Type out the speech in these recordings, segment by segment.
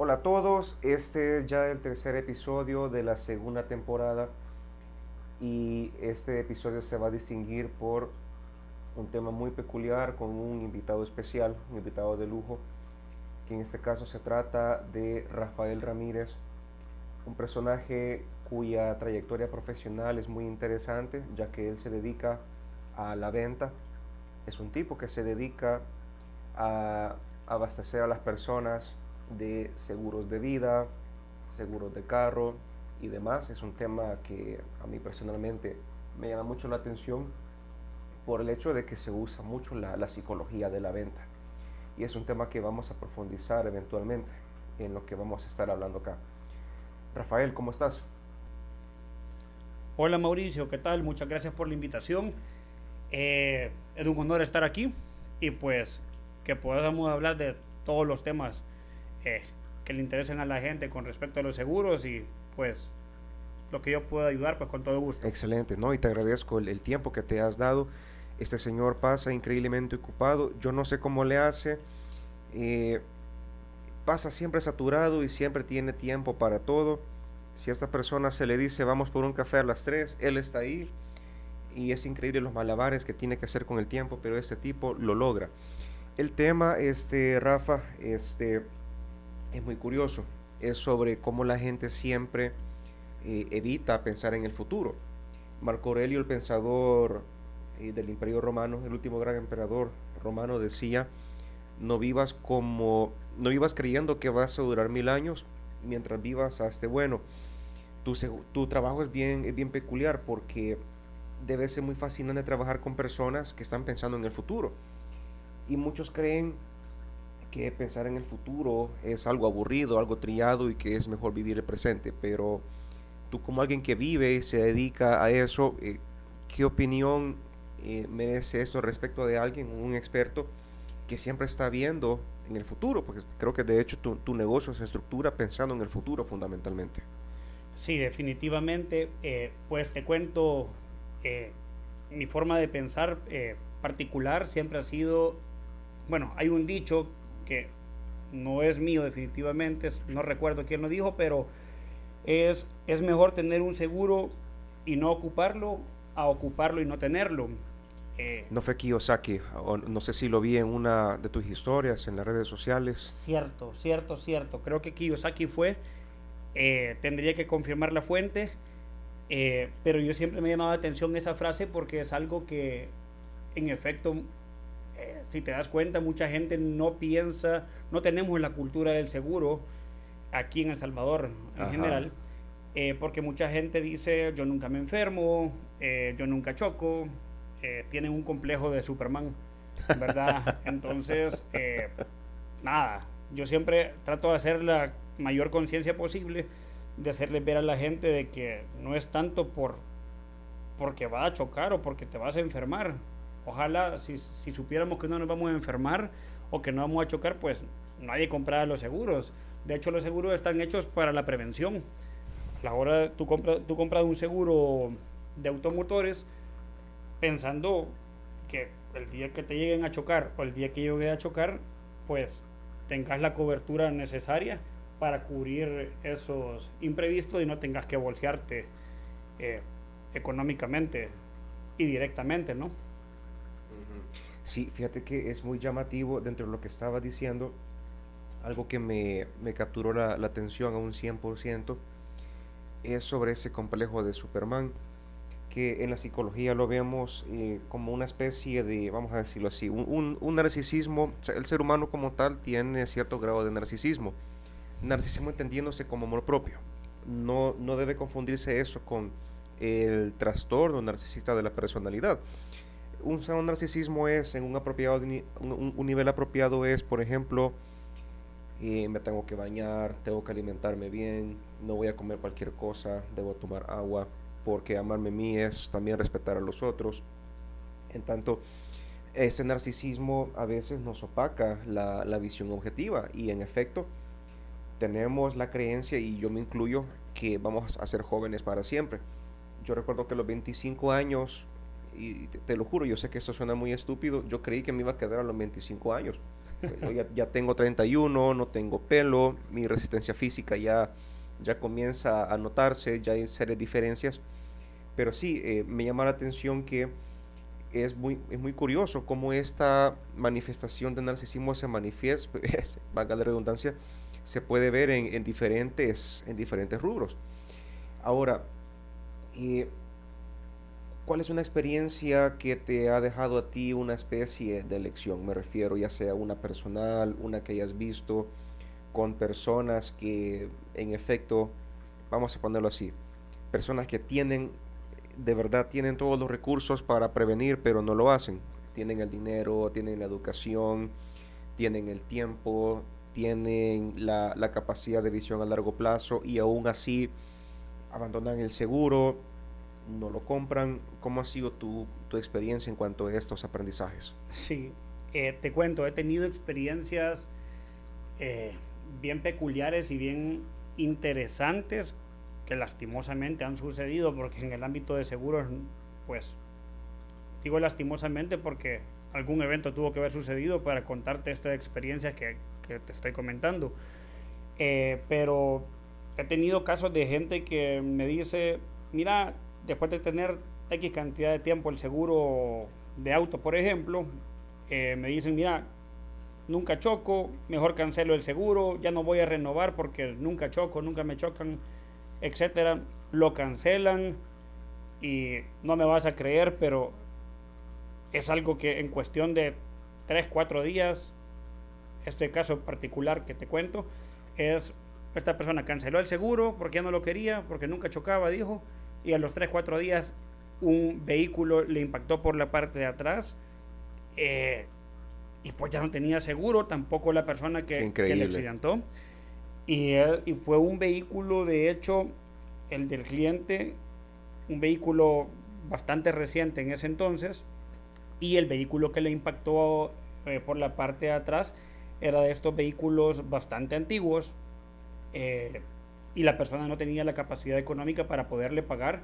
Hola a todos, este es ya el tercer episodio de la segunda temporada y este episodio se va a distinguir por un tema muy peculiar con un invitado especial, un invitado de lujo, que en este caso se trata de Rafael Ramírez, un personaje cuya trayectoria profesional es muy interesante, ya que él se dedica a la venta, es un tipo que se dedica a abastecer a las personas de seguros de vida, seguros de carro y demás. Es un tema que a mí personalmente me llama mucho la atención por el hecho de que se usa mucho la, psicología de la venta. Y es un tema que vamos a profundizar eventualmente en lo que vamos a estar hablando acá. Rafael, ¿cómo estás? Hola Mauricio, ¿qué tal? Muchas gracias por la invitación. Eh, es un honor estar aquí y pues que podamos hablar de todos los temas que le interesen a la gente con respecto a los seguros y pues lo que yo pueda ayudar pues con todo gusto. Excelente, ¿no? Y te agradezco el, tiempo que te has dado. Este señor pasa increíblemente ocupado. Yo no sé cómo le hace. Eh, pasa siempre saturado y siempre tiene tiempo para todo. Si a esta persona se le dice vamos por un café a las 3, él está ahí. Y es increíble los malabares que tiene que hacer con el tiempo, pero este tipo lo logra. El tema, este, Rafa, este, es muy curioso. Es sobre cómo la gente siempre eh, evita pensar en el futuro. Marco Aurelio, el pensador eh, del Imperio Romano, el último gran emperador romano, decía, no vivas como, no vivas creyendo que vas a durar mil años mientras vivas hasta bueno. Tu, tu trabajo es bien, es bien peculiar porque debe ser muy fascinante trabajar con personas que están pensando en el futuro. Y muchos creen que pensar en el futuro es algo aburrido, algo trillado y que es mejor vivir el presente. Pero tú como alguien que vive y se dedica a eso, eh, ¿qué opinión eh, merece esto respecto de alguien, un experto que siempre está viendo en el futuro? Porque creo que de hecho tu, negocio se estructura pensando en el futuro fundamentalmente. Sí, definitivamente. Eh, pues te cuento, mi forma de pensar particular siempre ha sido, bueno, hay un dicho que no es mío definitivamente, no recuerdo quién lo dijo, pero es, es mejor tener un seguro y no ocuparlo a ocuparlo y no tenerlo. Eh, no fue Kiyosaki, no sé si lo vi en una de tus historias en las redes sociales. Cierto, cierto, cierto. Creo que Kiyosaki fue. Eh, tendría que confirmar la fuente, eh, pero yo siempre me ha llamado la atención esa frase porque es algo que en efecto eh, si te das cuenta, mucha gente no piensa, no tenemos la cultura del seguro aquí en El Salvador en general, eh, porque mucha gente dice, yo nunca me enfermo, eh, yo nunca choco, tienen un complejo de Superman, ¿verdad? Entonces, nada, yo siempre trato de hacer la mayor conciencia posible, de hacerle ver a la gente de que no es tanto por porque va a chocar o porque te vas a enfermar, Ojalá si, supiéramos que no nos vamos a enfermar o que no vamos a chocar, pues nadie comprara los seguros. De hecho, los seguros están hechos para la prevención. La hora tú compras, tú compras un seguro de automotores pensando que el día que te lleguen a chocar o el día que llegue a chocar, pues tengas la cobertura necesaria para cubrir esos imprevistos y no tengas que bolsearte eh, económicamente y directamente, ¿no? Sí, fíjate que es muy llamativo dentro de lo que estaba diciendo, algo que me, capturó la, atención a un 100%, es sobre ese complejo de Superman, que en la psicología lo vemos eh, como una especie de, vamos a decirlo así, un, un, narcisismo, el ser humano como tal tiene cierto grado de narcisismo, narcisismo entendiéndose como amor propio, no, no debe confundirse eso con el trastorno narcisista de la personalidad un sano narcisismo es, en un, apropiado, un, nivel apropiado es, por ejemplo, eh, me tengo que bañar, tengo que alimentarme bien, no voy a comer cualquier cosa, debo tomar agua, porque amarme a mí es también respetar a los otros. En tanto, ese narcisismo a veces nos opaca la, la visión objetiva y en efecto tenemos la creencia, y yo me incluyo, que vamos a ser jóvenes para siempre. Yo recuerdo que a los 25 años y te, lo juro, yo sé que esto suena muy estúpido, yo creí que me iba a quedar a los 25 años. ya, ya, tengo 31, no tengo pelo, mi resistencia física ya, ya comienza a notarse, ya hay serias diferencias. Pero sí, eh, me llama la atención que es muy, es muy curioso cómo esta manifestación de narcisismo se manifiesta, valga la redundancia, se puede ver en, en, diferentes, en diferentes rubros. Ahora, eh, ¿cuál es una experiencia que te ha dejado a ti una especie de lección? Me refiero ya sea una personal, una que hayas visto con personas que en efecto, vamos a ponerlo así, personas que tienen de verdad tienen todos los recursos para prevenir, pero no lo hacen. Tienen el dinero, tienen la educación, tienen el tiempo, tienen la, capacidad de visión a largo plazo y aún así abandonan el seguro, no lo compran. ¿Cómo ha sido tu, experiencia en cuanto a estos aprendizajes? Sí, eh, te cuento, he tenido experiencias eh, bien peculiares y bien interesantes que lastimosamente han sucedido, porque en el ámbito de seguros, pues, digo lastimosamente porque algún evento tuvo que haber sucedido para contarte esta experiencia que, que te estoy comentando. Eh, pero he tenido casos de gente que me dice, mira, después de tener X cantidad de tiempo el seguro de auto, por ejemplo, eh, me dicen, mira, nunca choco, mejor cancelo el seguro, ya no voy a renovar porque nunca choco, nunca me chocan etcétera, lo cancelan y no me vas a creer, pero es algo que en cuestión de 3, 4 días, este caso particular que te cuento, es esta persona canceló el seguro porque ya no lo quería, porque nunca chocaba, dijo, y a los 3, 4 días un vehículo le impactó por la parte de atrás. Eh, y pues ya no tenía seguro, tampoco la persona que, que le accidentó. Y, y fue un vehículo, de hecho, el del cliente, un vehículo bastante reciente en ese entonces, y el vehículo que le impactó eh, por la parte de atrás era de estos vehículos bastante antiguos, eh, y la persona no tenía la capacidad económica para poderle pagar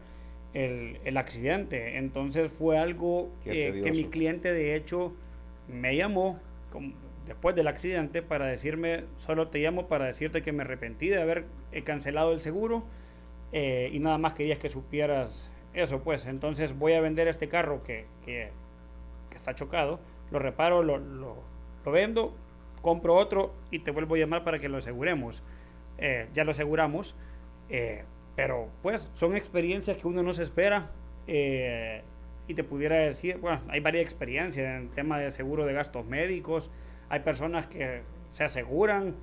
el, el accidente. Entonces fue algo eh, que mi cliente de hecho me llamó, después del accidente para decirme, solo te llamo para decirte que me arrepentí de haber eh, cancelado el seguro eh, y nada más querías que supieras eso, pues entonces voy a vender este carro que, que, está chocado, lo reparo, lo, lo, vendo, compro otro y te vuelvo a llamar para que lo aseguremos. Eh, ya lo aseguramos, pero pues son experiencias que uno no se espera y te pudiera decir, bueno, hay varias experiencias en tema de seguro de gastos médicos, hay personas que se aseguran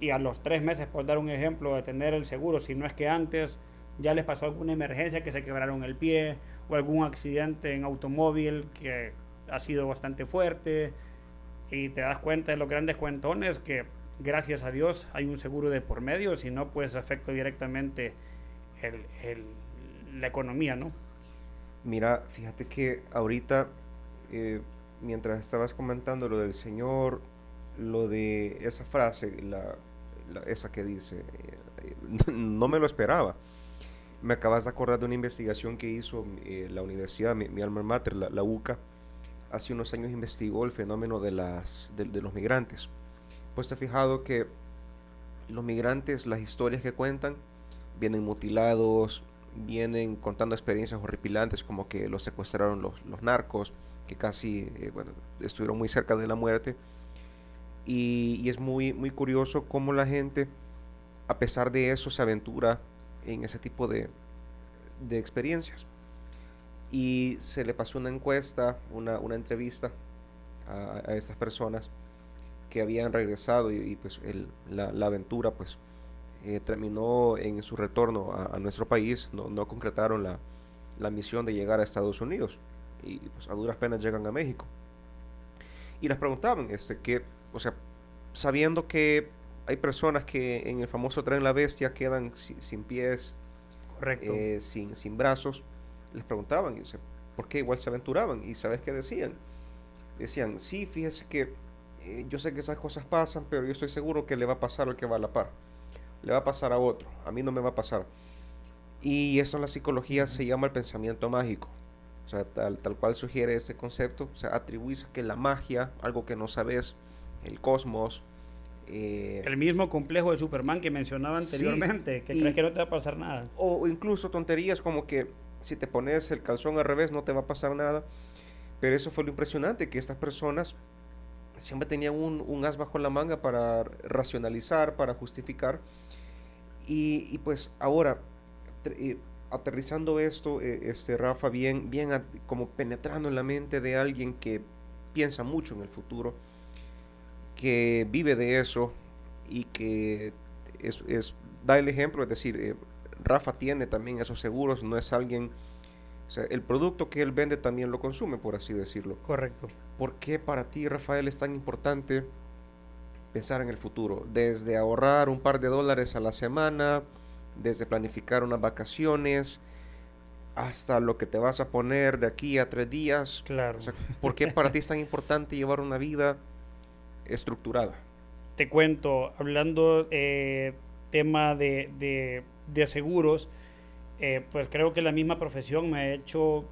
y a los tres meses, por dar un ejemplo, de tener el seguro, si no es que antes ya les pasó alguna emergencia que se quebraron el pie o algún accidente en automóvil que ha sido bastante fuerte y te das cuenta de los grandes cuentones que gracias a Dios hay un seguro de por medio, si no pues afecta directamente la economía, ¿no? Mira, fíjate que ahorita eh, mientras estabas comentando lo del Señor, lo de esa frase, la, esa que dice, eh, no me lo esperaba. Me acabas de acordar de una investigación que hizo eh, la universidad, mi, alma mater, la, UCA, hace unos años investigó el fenómeno de, las, de, los migrantes. Pues te has fijado que los migrantes, las historias que cuentan, vienen mutilados, vienen contando experiencias horripilantes como que los secuestraron los, los narcos, que casi eh, bueno, estuvieron muy cerca de la muerte. Y, es muy, muy curioso cómo la gente, a pesar de eso, se aventura en ese tipo de, de experiencias. Y se le pasó una encuesta, una, una entrevista a, a, estas personas que habían regresado y, pues la, la, aventura pues eh, terminó en su retorno a, nuestro país, no, no concretaron la, la, misión de llegar a Estados Unidos y pues a duras penas llegan a México. Y les preguntaban, este, que, o sea, sabiendo que hay personas que en el famoso tren La Bestia quedan sin, pies, Correcto. Eh, sin, sin brazos, les preguntaban, y, ¿por qué igual se aventuraban? Y ¿sabes qué decían? Decían, sí, fíjese que eh, yo sé que esas cosas pasan, pero yo estoy seguro que le va a pasar al que va a la par. Le va a pasar a otro, a mí no me va a pasar. Y eso en la psicología se llama el pensamiento mágico. O sea, tal, tal cual sugiere ese concepto, o sea, atribuís que la magia, algo que no sabes, el cosmos. Eh, el mismo complejo de Superman que mencionaba anteriormente, que crees que no te va a pasar nada. O incluso tonterías como que si te pones el calzón al revés no te va a pasar nada. Pero eso fue lo impresionante, que estas personas siempre tenían un, un as bajo la manga para racionalizar, para justificar. Y, pues ahora, eh, aterrizando esto, eh, este, Rafa, bien, bien como penetrando en la mente de alguien que piensa mucho en el futuro, que vive de eso y que es, es da el ejemplo, es decir, eh, Rafa tiene también esos seguros, no es alguien, o sea, el producto que él vende también lo consume, por así decirlo. Correcto. ¿Por qué para ti, Rafael, es tan importante pensar en el futuro? Desde ahorrar un par de dólares a la semana, desde planificar unas vacaciones, hasta lo que te vas a poner de aquí a tres días. Claro. ¿Por qué para ti es tan importante llevar una vida estructurada? Te cuento, hablando eh, tema de, de, seguros, eh, pues creo que la misma profesión me ha hecho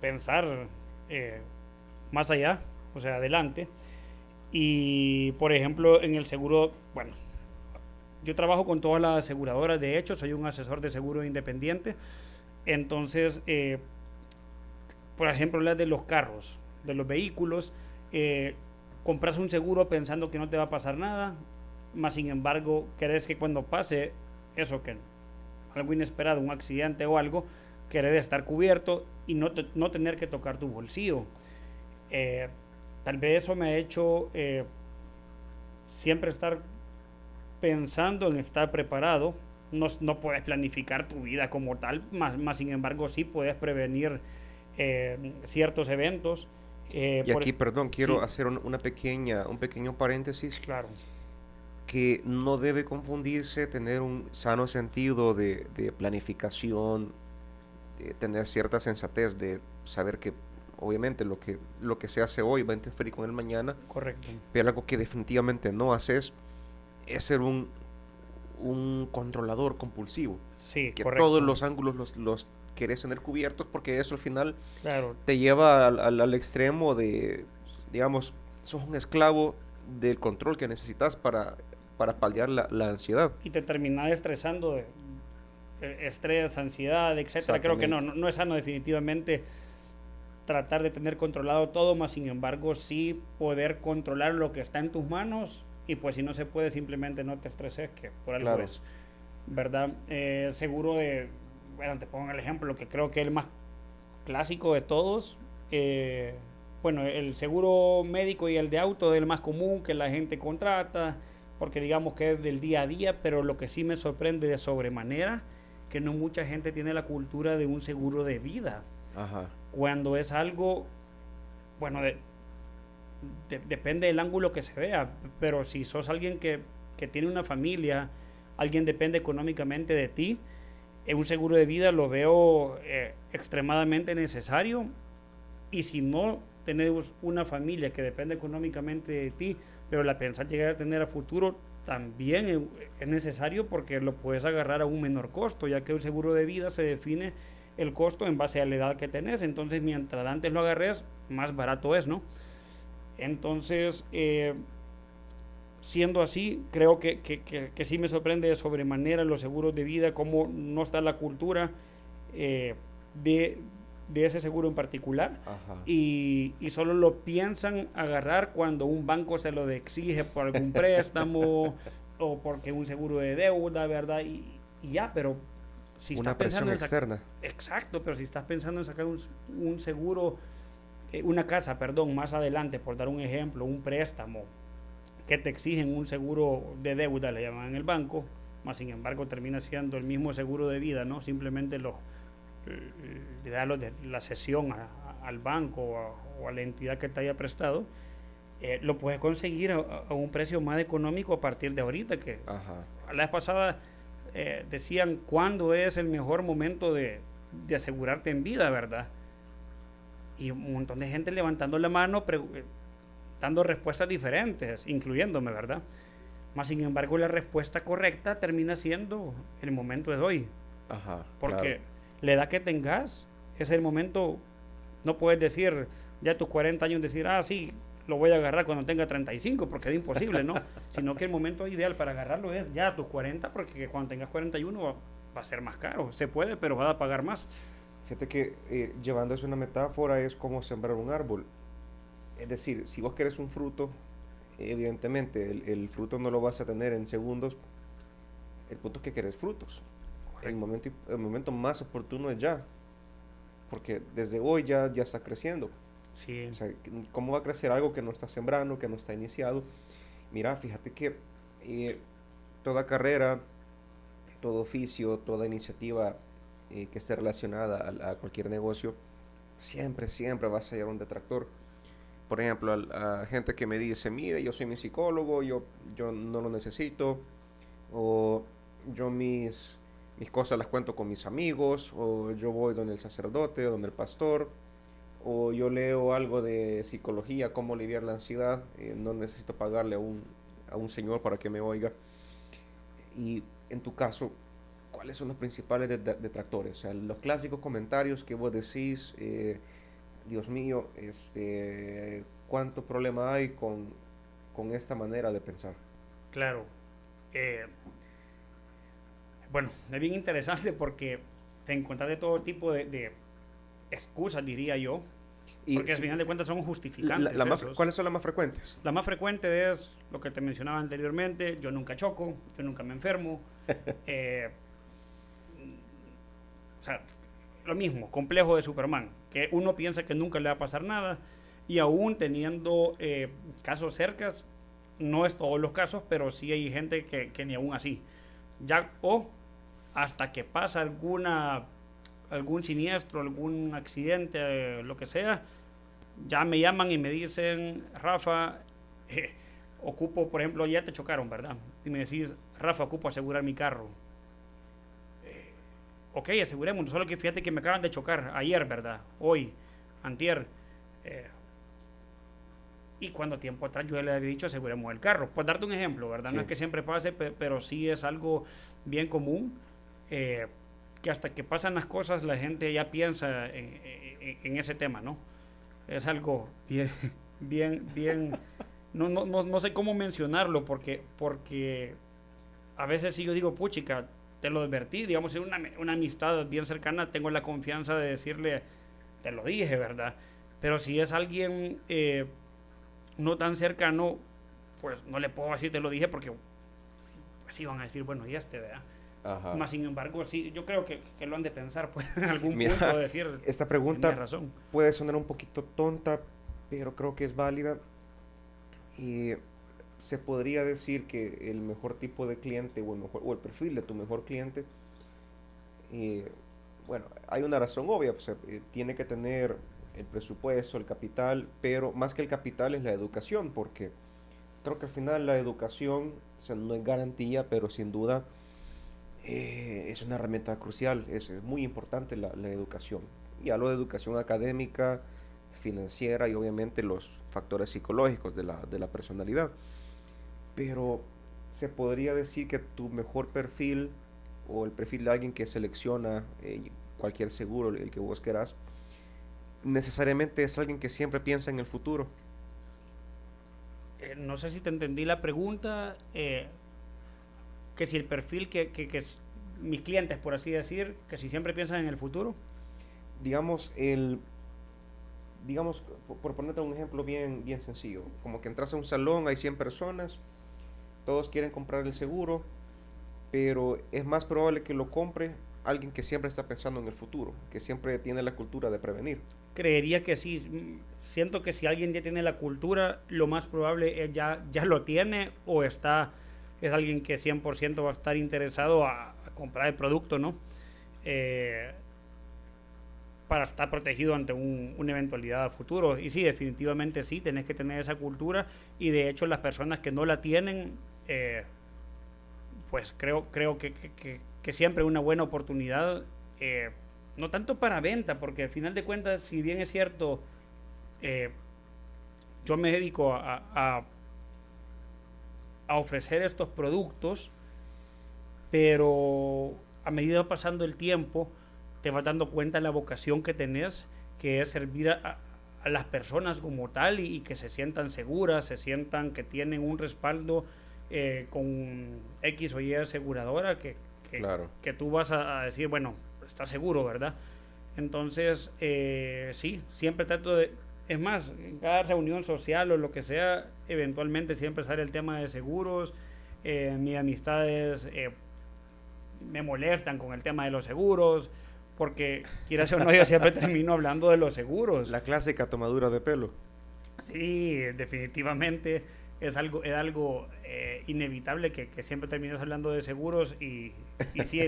pensar eh, más allá, o sea, adelante. Y, por ejemplo, en el seguro, bueno, yo trabajo con todas las aseguradoras, de hecho, soy un asesor de seguro independiente. Entonces, eh, por ejemplo, la de los carros, de los vehículos, eh, compras un seguro pensando que no te va a pasar nada, más sin embargo, crees que cuando pase eso, que algo inesperado, un accidente o algo, querés estar cubierto y no, no tener que tocar tu bolsillo. Eh, tal vez eso me ha hecho siempre estar pensando en estar preparado no, no puedes planificar tu vida como tal, más, más sin embargo sí puedes prevenir eh, ciertos eventos. Eh, y aquí, perdón, quiero hacer una pequeña, un pequeño paréntesis. Claro. Que no debe confundirse tener un sano sentido de, de planificación, de tener cierta sensatez, de saber que obviamente lo que, lo que se hace hoy va a interferir con el mañana. Correcto. Pero algo que definitivamente no haces es ser un, un controlador compulsivo. Sí, que todos los ángulos los, los querés tener cubiertos porque eso al final te lleva al, al, extremo de, digamos, sos un esclavo del control que necesitas para, para paliar la, la ansiedad. Y te terminas estresando, de, estrés, ansiedad, etcétera. Creo que no, no, no, es sano definitivamente tratar de tener controlado todo, más sin embargo sí poder controlar lo que está en tus manos y pues si no se puede, simplemente no te estreses, que por algo es, ¿verdad? Eh, seguro de, bueno, te pongo el ejemplo, lo que creo que es el más clásico de todos, eh, bueno, el seguro médico y el de auto es el más común que la gente contrata, porque digamos que es del día a día, pero lo que sí me sorprende de sobremanera, que no mucha gente tiene la cultura de un seguro de vida. Ajá. Cuando es algo, bueno, de, depende del ángulo que se vea, pero si sos alguien que, tiene una familia, alguien depende económicamente de ti, en un seguro de vida lo veo eh, extremadamente necesario y si no tenemos una familia que depende económicamente de ti, pero la pensás llegar a tener a futuro, también es necesario porque lo puedes agarrar a un menor costo, ya que un seguro de vida se define el costo en base a la edad que tenés. Entonces, mientras antes lo agarres, más barato es, ¿no? Entonces, eh, siendo así, creo que, que, sí me sorprende de sobremanera los seguros de vida, cómo no está la cultura eh, de, ese seguro en particular y, y, solo lo piensan agarrar cuando un banco se lo exige por algún préstamo o porque un seguro de deuda, ¿verdad? Y, ya, pero si Una presión externa. Exacto, pero si estás pensando en sacar un, un seguro eh, una casa, perdón, más adelante, por dar un ejemplo, un préstamo que te exigen un seguro de deuda, le llaman en el banco, más sin embargo termina siendo el mismo seguro de vida, ¿no? Simplemente lo, eh, le da la sesión al banco o a, la entidad que te haya prestado, eh, lo puedes conseguir a, un precio más económico a partir de ahorita, que la vez pasada decían cuándo es el mejor momento de, de asegurarte en vida, ¿verdad? y un montón de gente levantando la mano, eh, dando respuestas diferentes, incluyéndome, ¿verdad? Más sin embargo, la respuesta correcta termina siendo el momento de hoy. Ajá. Porque la edad que tengas es el momento, no puedes decir ya tus 40 años, decir, ah, sí, lo voy a agarrar cuando tenga 35, porque es imposible, ¿no? Sino que el momento ideal para agarrarlo es ya a tus 40, porque cuando tengas 41 va, va a ser más caro. Se puede, pero va a pagar más. Fíjate que eh, llevando eso una metáfora es como sembrar un árbol. Es decir, si vos querés un fruto, evidentemente el, el fruto no lo vas a tener en segundos. El punto es que querés frutos. El momento, el momento más oportuno es ya. Porque desde hoy ya, ya está creciendo. Sí. O sea, ¿cómo va a crecer algo que no está sembrando, que no está iniciado? Mira, fíjate que eh, toda carrera, todo oficio, toda iniciativa eh, que esté relacionada a, a, cualquier negocio, siempre, siempre vas a hallar un detractor. Por ejemplo, a, a, gente que me dice, mire, yo soy mi psicólogo, yo, yo no lo necesito, o yo mis, mis cosas las cuento con mis amigos, o yo voy donde el sacerdote, o donde el pastor, o yo leo algo de psicología, cómo aliviar la ansiedad, eh, no necesito pagarle a un, a un señor para que me oiga. Y en tu caso, ¿cuáles son los principales detractores? O sea, los clásicos comentarios que vos decís, eh, Dios mío, este, ¿cuánto problema hay con, con esta manera de pensar? Claro. Eh, bueno, es bien interesante porque te encuentras de todo tipo de, de excusas, diría yo. Y porque si, al final de cuentas son justificantes. La, la más, ¿Cuáles son las más frecuentes? La más frecuente es lo que te mencionaba anteriormente, yo nunca choco, yo nunca me enfermo. eh, o sea, lo mismo, complejo de Superman, que uno piensa que nunca le va a pasar nada y aún teniendo eh, casos cercas, no es todos los casos, pero sí hay gente que, que ni aún así. Ya, o hasta que pasa alguna algún siniestro, algún accidente, eh, lo que sea, ya me llaman y me dicen, Rafa, eh, ocupo, por ejemplo, ya te chocaron, ¿verdad? Y me decís, Rafa, ocupo asegurar mi carro. Eh, ok, aseguremos, solo que fíjate que me acaban de chocar ayer, ¿verdad? Hoy, antier. Eh, y cuando tiempo atrás yo le había dicho aseguremos el carro. Pues darte un ejemplo, ¿verdad? Sí. No es que siempre pase, pero sí es algo bien común. Eh, que hasta que pasan las cosas la gente ya piensa en, en, en ese tema, ¿no? Es algo bien, bien, bien, no, no, no, no, sé cómo mencionarlo porque, porque a veces si yo digo, puchica, te lo advertí, digamos, en una, una amistad bien cercana, tengo la confianza de decirle, te lo dije, ¿verdad? Pero si es alguien eh, no tan cercano, pues no le puedo decir, te lo dije porque pues iban a decir, bueno, y este, ¿verdad? Ajá. Más sin embargo, sí, yo creo que, que, lo han de pensar, pues, en algún Mira, punto de decir. Esta pregunta razón. puede sonar un poquito tonta, pero creo que es válida. Y se podría decir que el mejor tipo de cliente o el, mejor, o el perfil de tu mejor cliente, eh, bueno, hay una razón obvia, pues, eh, tiene que tener el presupuesto, el capital, pero más que el capital es la educación, porque creo que al final la educación o sea, no es garantía, pero sin duda eh, es una herramienta crucial, es, muy importante la, la, educación. Y hablo de educación académica, financiera y obviamente los factores psicológicos de la, de la personalidad. Pero se podría decir que tu mejor perfil o el perfil de alguien que selecciona eh, cualquier seguro, el que vos querás, necesariamente es alguien que siempre piensa en el futuro. Eh, no sé si te entendí la pregunta. Eh, que si el perfil que, que, que mis clientes, por así decir, que si siempre piensan en el futuro. Digamos, el, digamos, por, ponerte un ejemplo bien, bien sencillo, como que entras a un salón, hay 100 personas, todos quieren comprar el seguro, pero es más probable que lo compre alguien que siempre está pensando en el futuro, que siempre tiene la cultura de prevenir. Creería que sí. Siento que si alguien ya tiene la cultura, lo más probable es ya, ya lo tiene o está es alguien que 100% va a estar interesado a, comprar el producto, ¿no? Eh, para estar protegido ante un, una eventualidad a futuro. Y sí, definitivamente sí, tenés que tener esa cultura y de hecho las personas que no la tienen, eh, pues creo, creo que, que, que, siempre es una buena oportunidad, eh, no tanto para venta, porque al final de cuentas, si bien es cierto, yo me dedico a a ofrecer estos productos, pero a medida pasando el tiempo te vas dando cuenta de la vocación que tenés, que es servir a, a las personas como tal y, que se sientan seguras, se sientan que tienen un respaldo eh, con X o Y aseguradora que, que, tú vas a, decir, bueno, está seguro, ¿verdad? Entonces, eh, sí, siempre trato de... Es más, en cada reunión social o lo que sea, eventualmente siempre sale el tema de seguros. Eh, mis amistades eh, me molestan con el tema de los seguros porque quieras o no, yo siempre termino hablando de los seguros. La clásica tomadura de pelo. Sí, definitivamente es algo, es algo eh, inevitable que, siempre termines hablando de seguros y, y sí,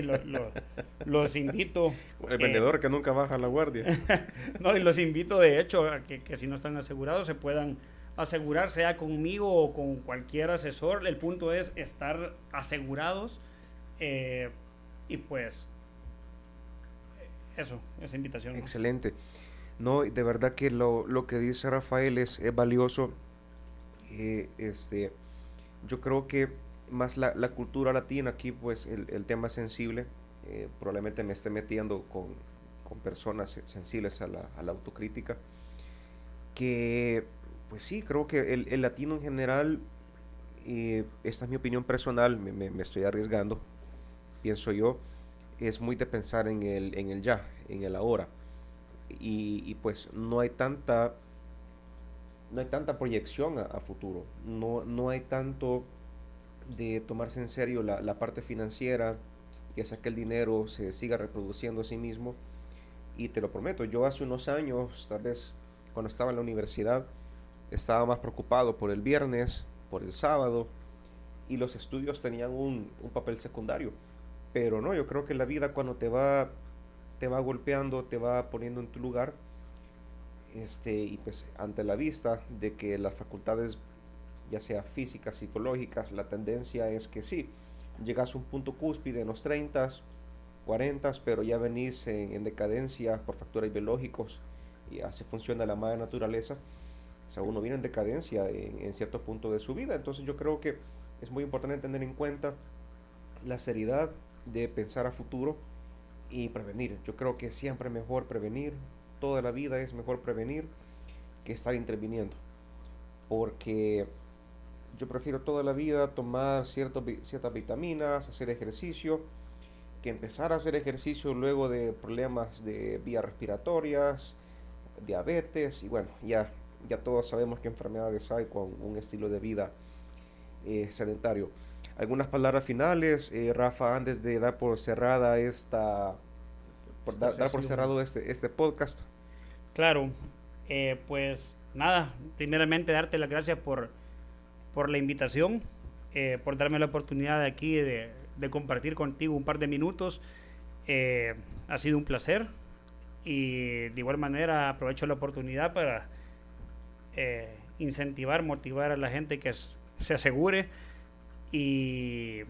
los invito. El vendedor que nunca baja la guardia. no, y los invito de hecho a que, que si no están asegurados se puedan asegurar, sea conmigo o con cualquier asesor. El punto es estar asegurados eh, y pues eso, esa invitación. Excelente. No, de verdad que lo, lo que dice Rafael es, valioso. Eh, este, yo creo que más la, la, cultura latina aquí, pues el, el tema sensible, eh, probablemente me esté metiendo con, con personas sensibles a la, a la, autocrítica, que pues sí, creo que el, el latino en general, eh, esta es mi opinión personal, me, me, me estoy arriesgando, pienso yo, es muy de pensar en el, en el ya, en el ahora. Y, pues no hay tanta no hay tanta proyección a, futuro, no, no hay tanto de tomarse en serio la, la parte financiera, que hace que el dinero se siga reproduciendo a sí mismo. Y te lo prometo, yo hace unos años, tal vez cuando estaba en la universidad, estaba más preocupado por el viernes, por el sábado, y los estudios tenían un, un papel secundario pero no, yo creo que la vida cuando te va, te va golpeando, te va poniendo en tu lugar, este, y pues ante la vista de que las facultades, ya sea físicas, psicológicas, la tendencia es que sí, llegas a un punto cúspide en los 30, 40, pero ya venís en, decadencia por factores biológicos y así funciona la madre naturaleza. O sea, uno viene en decadencia en, en cierto punto de su vida. Entonces yo creo que es muy importante tener en cuenta la seriedad de pensar a futuro y prevenir. Yo creo que siempre mejor prevenir, toda la vida es mejor prevenir que estar interviniendo. Porque yo prefiero toda la vida tomar ciertas vitaminas, hacer ejercicio, que empezar a hacer ejercicio luego de problemas de vías respiratorias, diabetes y bueno, ya, ya todos sabemos qué enfermedades hay con un estilo de vida eh, sedentario algunas palabras finales, eh, Rafa, antes de dar por cerrada esta, por dar, por cerrado este, este podcast. Claro, eh, pues nada, primeramente darte las gracias por, por la invitación, eh, por darme la oportunidad de aquí de, compartir contigo un par de minutos. ha sido un placer y de igual manera aprovecho la oportunidad para incentivar, motivar a la gente que se asegure y,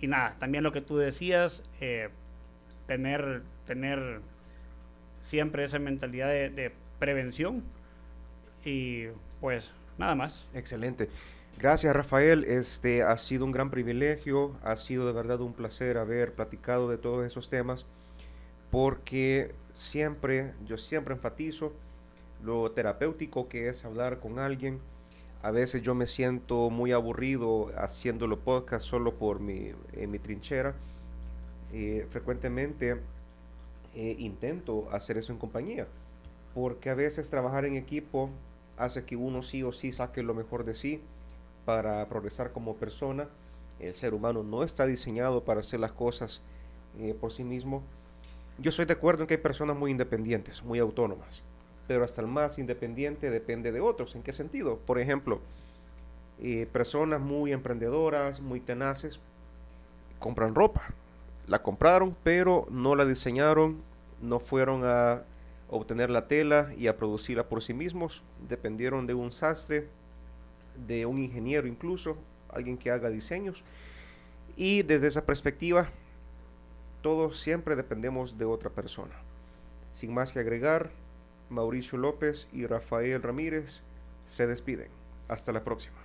y nada, también lo que tú decías, eh, tener, tener siempre esa mentalidad de, prevención y pues nada más. Excelente. Gracias Rafael, este ha sido un gran privilegio, ha sido de verdad un placer haber platicado de todos esos temas, porque siempre, yo siempre enfatizo lo terapéutico que es hablar con alguien, a veces yo me siento muy aburrido haciendo los podcasts solo por mi, en mi trinchera. Eh, frecuentemente eh, intento hacer eso en compañía, porque a veces trabajar en equipo hace que uno sí o sí saque lo mejor de sí para progresar como persona. El ser humano no está diseñado para hacer las cosas eh, por sí mismo. Yo estoy de acuerdo en que hay personas muy independientes, muy autónomas pero hasta el más independiente depende de otros. ¿En qué sentido? Por ejemplo, eh, personas muy emprendedoras, muy tenaces, compran ropa. La compraron, pero no la diseñaron, no fueron a obtener la tela y a producirla por sí mismos. Dependieron de un sastre, de un ingeniero incluso, alguien que haga diseños. Y desde esa perspectiva, todos siempre dependemos de otra persona. Sin más que agregar, Mauricio López y Rafael Ramírez se despiden. Hasta la próxima.